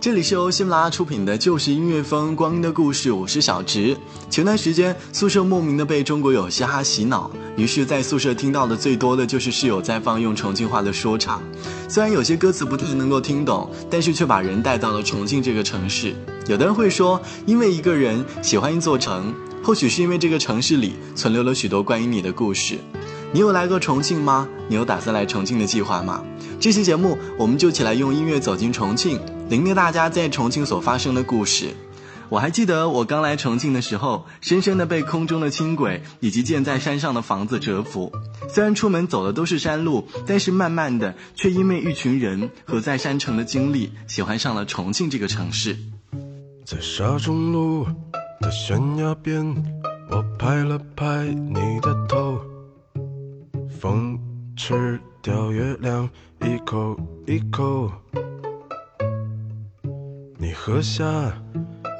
这里是由喜马拉雅出品的《就是音乐风光阴的故事》，我是小直。前段时间宿舍莫名的被中国有嘻哈洗脑，于是，在宿舍听到的最多的就是室友在放用重庆话的说唱。虽然有些歌词不太能够听懂，但是却把人带到了重庆这个城市。有的人会说，因为一个人喜欢一座城，或许是因为这个城市里存留了许多关于你的故事。你有来过重庆吗？你有打算来重庆的计划吗？这期节目，我们就起来用音乐走进重庆。聆听大家在重庆所发生的故事。我还记得我刚来重庆的时候，深深的被空中的轻轨以及建在山上的房子折服。虽然出门走的都是山路，但是慢慢的，却因为一群人和在山城的经历，喜欢上了重庆这个城市。在沙中路的悬崖边，我拍了拍你的头，风吃掉月亮，一口一口。你喝下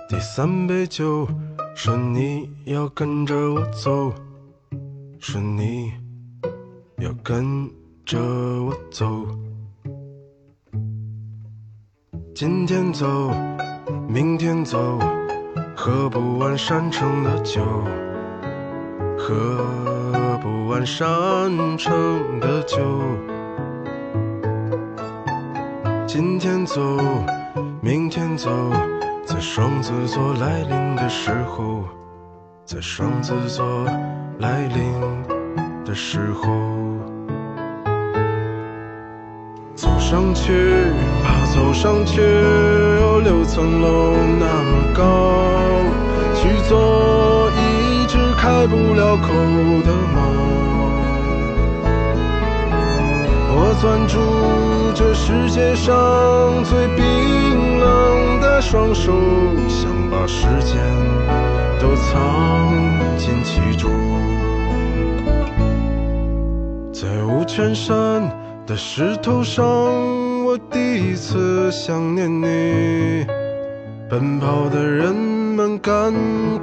第三杯酒，说你要跟着我走，说你要跟着我走。今天走，明天走，喝不完山城的酒，喝不完山城的酒。今天走。明天走，在双子座来临的时候，在双子座来临的时候，走上去吧，走上去，有六层楼那么高，去做一只开不了口的猫。攥住这世界上最冰。冷的双手，想把时间都藏进其中。在五泉山的石头上，我第一次想念你。奔跑的人们，干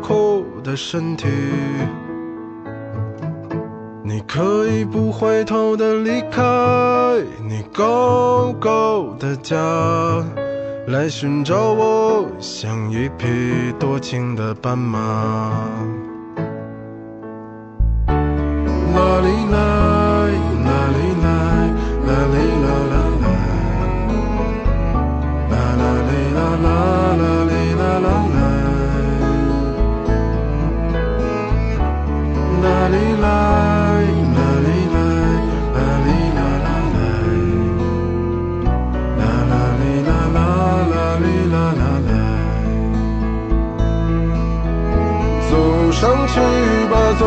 枯的身体，你可以不回头的离开你高高的家。来寻找我，像一匹多情的斑马。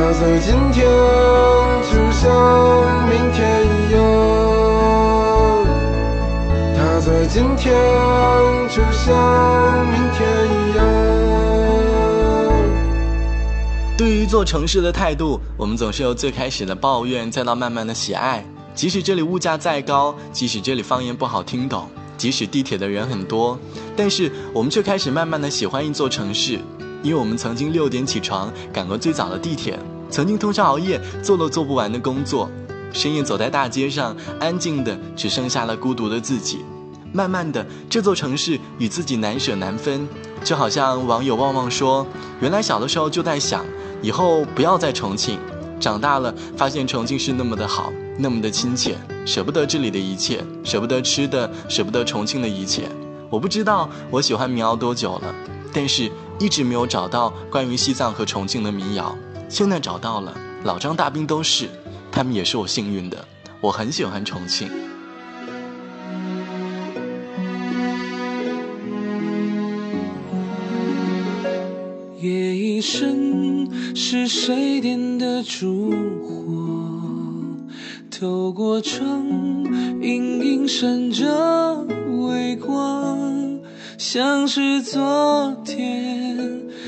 它在今天就像明天一样，它色。今天就像明天一样。对于一座城市的态度，我们总是由最开始的抱怨，再到慢慢的喜爱。即使这里物价再高，即使这里方言不好听懂，即使地铁的人很多，但是我们却开始慢慢的喜欢一座城市。因为我们曾经六点起床，赶过最早的地铁，曾经通宵熬夜，做了做不完的工作，深夜走在大街上，安静的只剩下了孤独的自己。慢慢的，这座城市与自己难舍难分，就好像网友旺旺说：“原来小的时候就在想，以后不要在重庆，长大了发现重庆是那么的好，那么的亲切，舍不得这里的一切，舍不得吃的，舍不得重庆的一切。我不知道我喜欢民谣多久了，但是一直没有找到关于西藏和重庆的民谣，现在找到了，老张大兵都是，他们也是我幸运的，我很喜欢重庆。”夜已深，是谁点的烛火？透过窗，隐隐闪着微光，像是昨天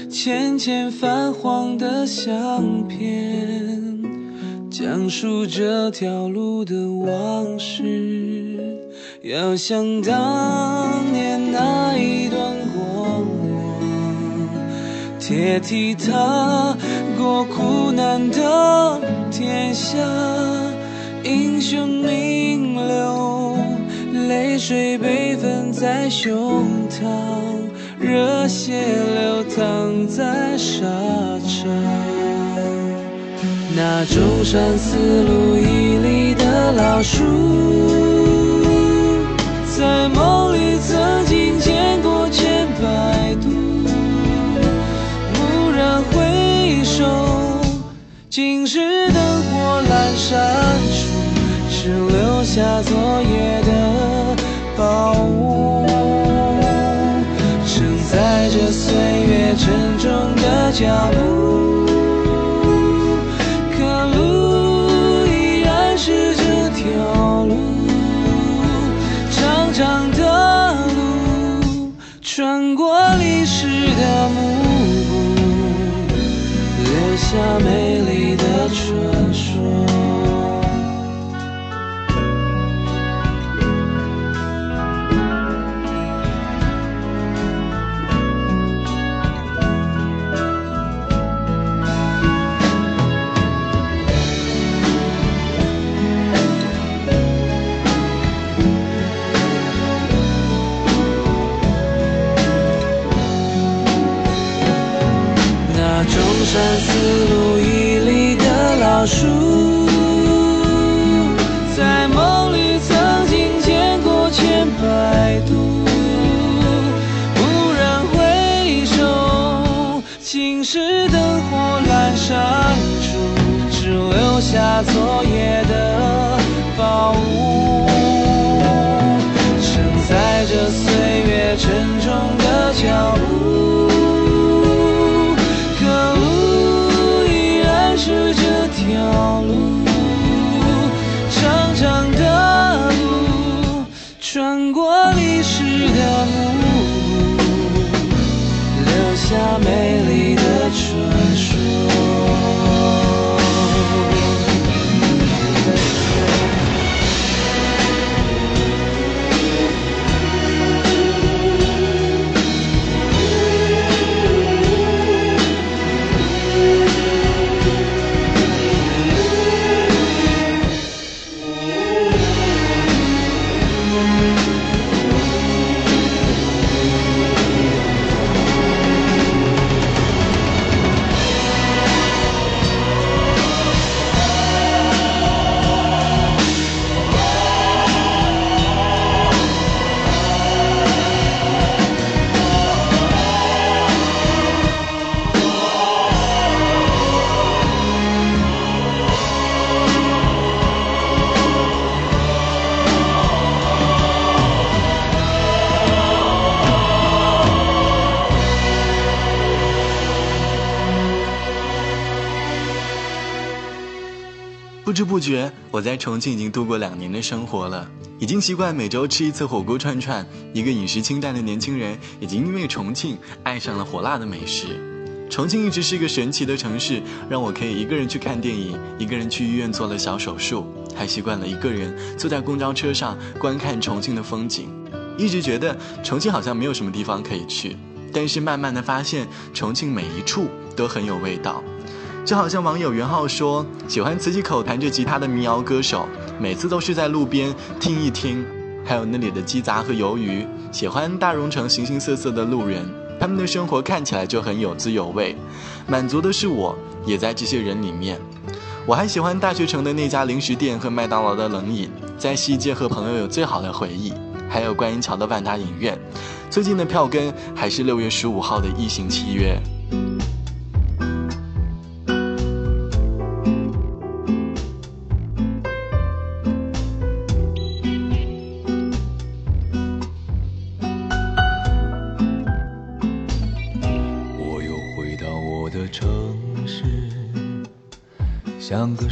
浅浅泛黄的相片，讲述这条路的往事，要想当年那一段过往。铁蹄踏过苦难的天下，英雄名流，泪水被分在胸膛，热血流淌在沙场。那中山四路一里的老树，在梦里曾经见过千百度。蓦然回首，今日灯火阑珊处，只留下昨夜的宝物，承载着岁月沉重的脚步。月不知不觉，我在重庆已经度过两年的生活了，已经习惯每周吃一次火锅串串。一个饮食清淡的年轻人，已经因为重庆爱上了火辣的美食。重庆一直是一个神奇的城市，让我可以一个人去看电影，一个人去医院做了小手术，还习惯了一个人坐在公交车上观看重庆的风景。一直觉得重庆好像没有什么地方可以去，但是慢慢的发现，重庆每一处都很有味道。就好像网友袁浩说，喜欢磁器口弹着吉他的民谣歌手，每次都是在路边听一听；还有那里的鸡杂和鱿鱼，喜欢大融城形形色色的路人，他们的生活看起来就很有滋有味，满足的是我，也在这些人里面。我还喜欢大学城的那家零食店和麦当劳的冷饮，在西街和朋友有最好的回忆，还有观音桥的万达影院。最近的票根还是六月十五号的异形契约。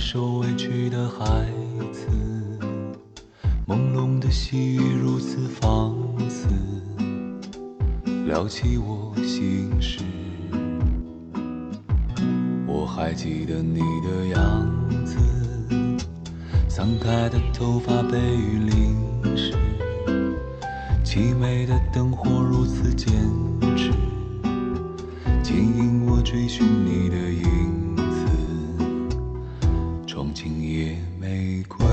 受委屈的孩子，朦胧的细雨如此放肆，撩起我心事。我还记得你的样子，散开的头发被雨淋湿，凄美的灯火如此坚持，牵引我追寻你的影。夜玫瑰，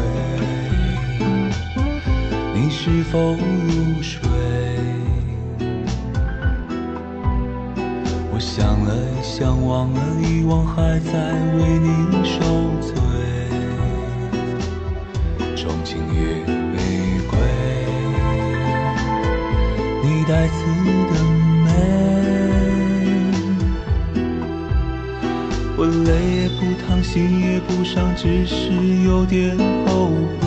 你是否入睡？我想了想，忘了遗忘，还在为你受罪。重庆夜玫瑰，你带刺的我泪也不淌，心也不伤，只是有点后悔。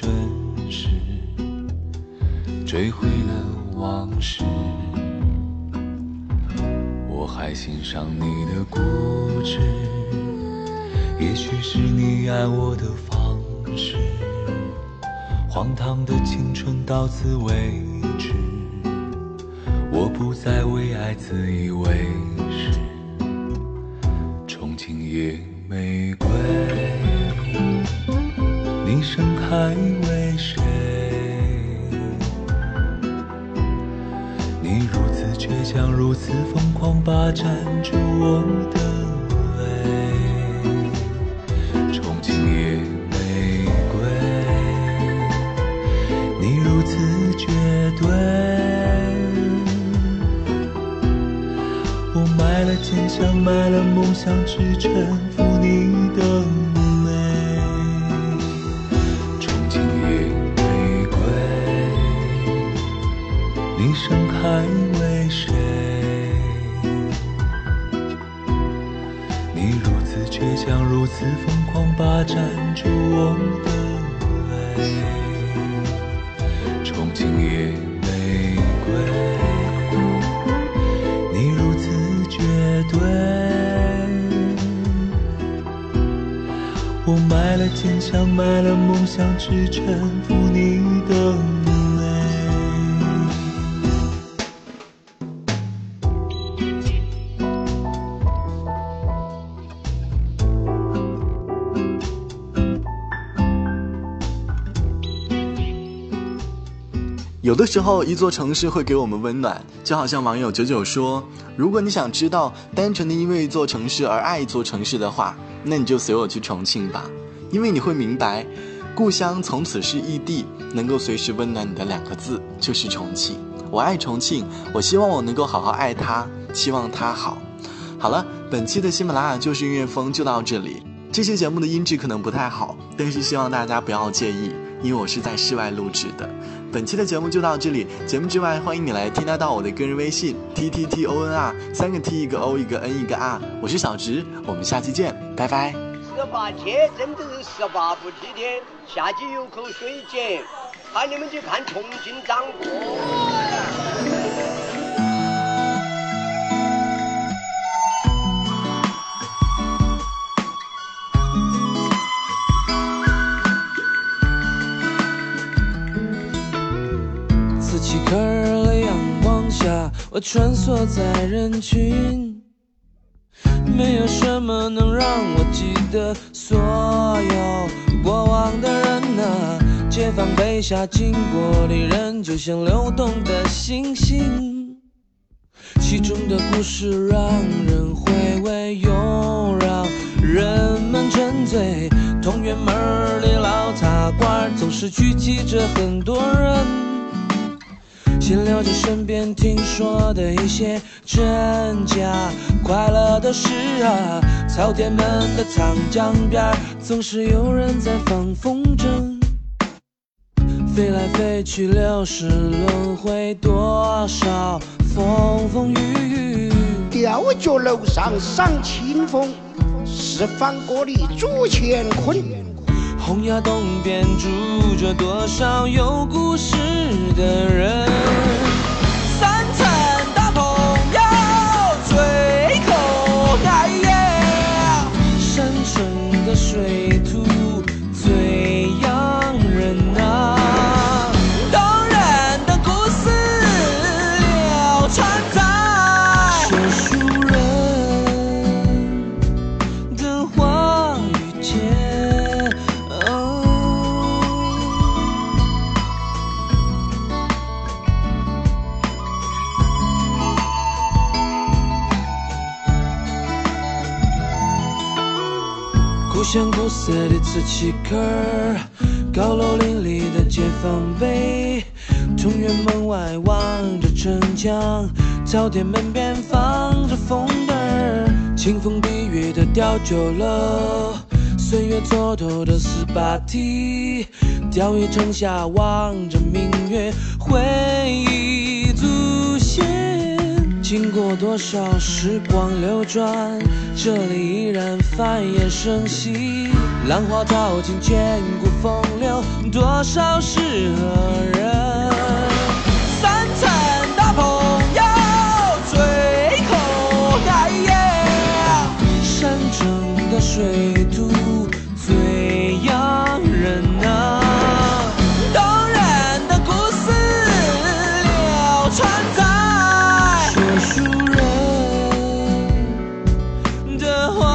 真实，追回了往事。我还欣赏你的固执，也许是你爱我的方式。荒唐的青春到此为止，我不再为爱自以为是。重庆野玫瑰。还为谁？你如此倔强，如此疯狂，霸占住我的胃。重庆夜玫瑰，你如此绝对。我卖了坚强，卖了梦想，只臣服你的。还为谁？你如此倔强，如此疯狂霸占住我的泪，重庆夜玫瑰，你如此绝对，我卖了坚强，卖了梦想，只臣服你的。有的时候，一座城市会给我们温暖，就好像网友九九说：“如果你想知道单纯的因为一座城市而爱一座城市的话，那你就随我去重庆吧，因为你会明白，故乡从此是异地，能够随时温暖你的两个字就是重庆。我爱重庆，我希望我能够好好爱它，希望它好。好了，本期的喜马拉雅就是音乐风就到这里。这期节目的音质可能不太好，但是希望大家不要介意，因为我是在室外录制的。本期的节目就到这里。节目之外，欢迎你来添加到我的个人微信 t t t o n r，三个 t 一个 o 一个 n 一个 r，我是小直，我们下期见，拜拜。十八天真的是十八不替天，夏季有口水井，喊你们去看重庆掌舵。我穿梭在人群，没有什么能让我记得所有过往的人啊。街坊背下经过的人，就像流动的星星，其中的故事让人回味，又让人们沉醉。同源门儿的老茶馆，总是聚集着很多人。闲聊着身边听说的一些真假快乐的事啊，草甸门的长江边总是有人在放风筝，飞来飞去六十轮回，多少风风雨雨。吊脚楼上赏清风，四方歌里煮乾坤。洪崖洞边住着多少有故事的人？故乡古色的瓷器壳，高楼林立的解放碑，中原门外望着城墙，朝天门边放着风灯，清风碧玉的吊酒楼，岁月蹉跎的四八梯，钓鱼城下望着明月，回忆。多少时光流转，这里依然繁衍生息。浪花淘尽千古风流，多少是何人？三餐大朋友，醉口海燕，山中的水。着。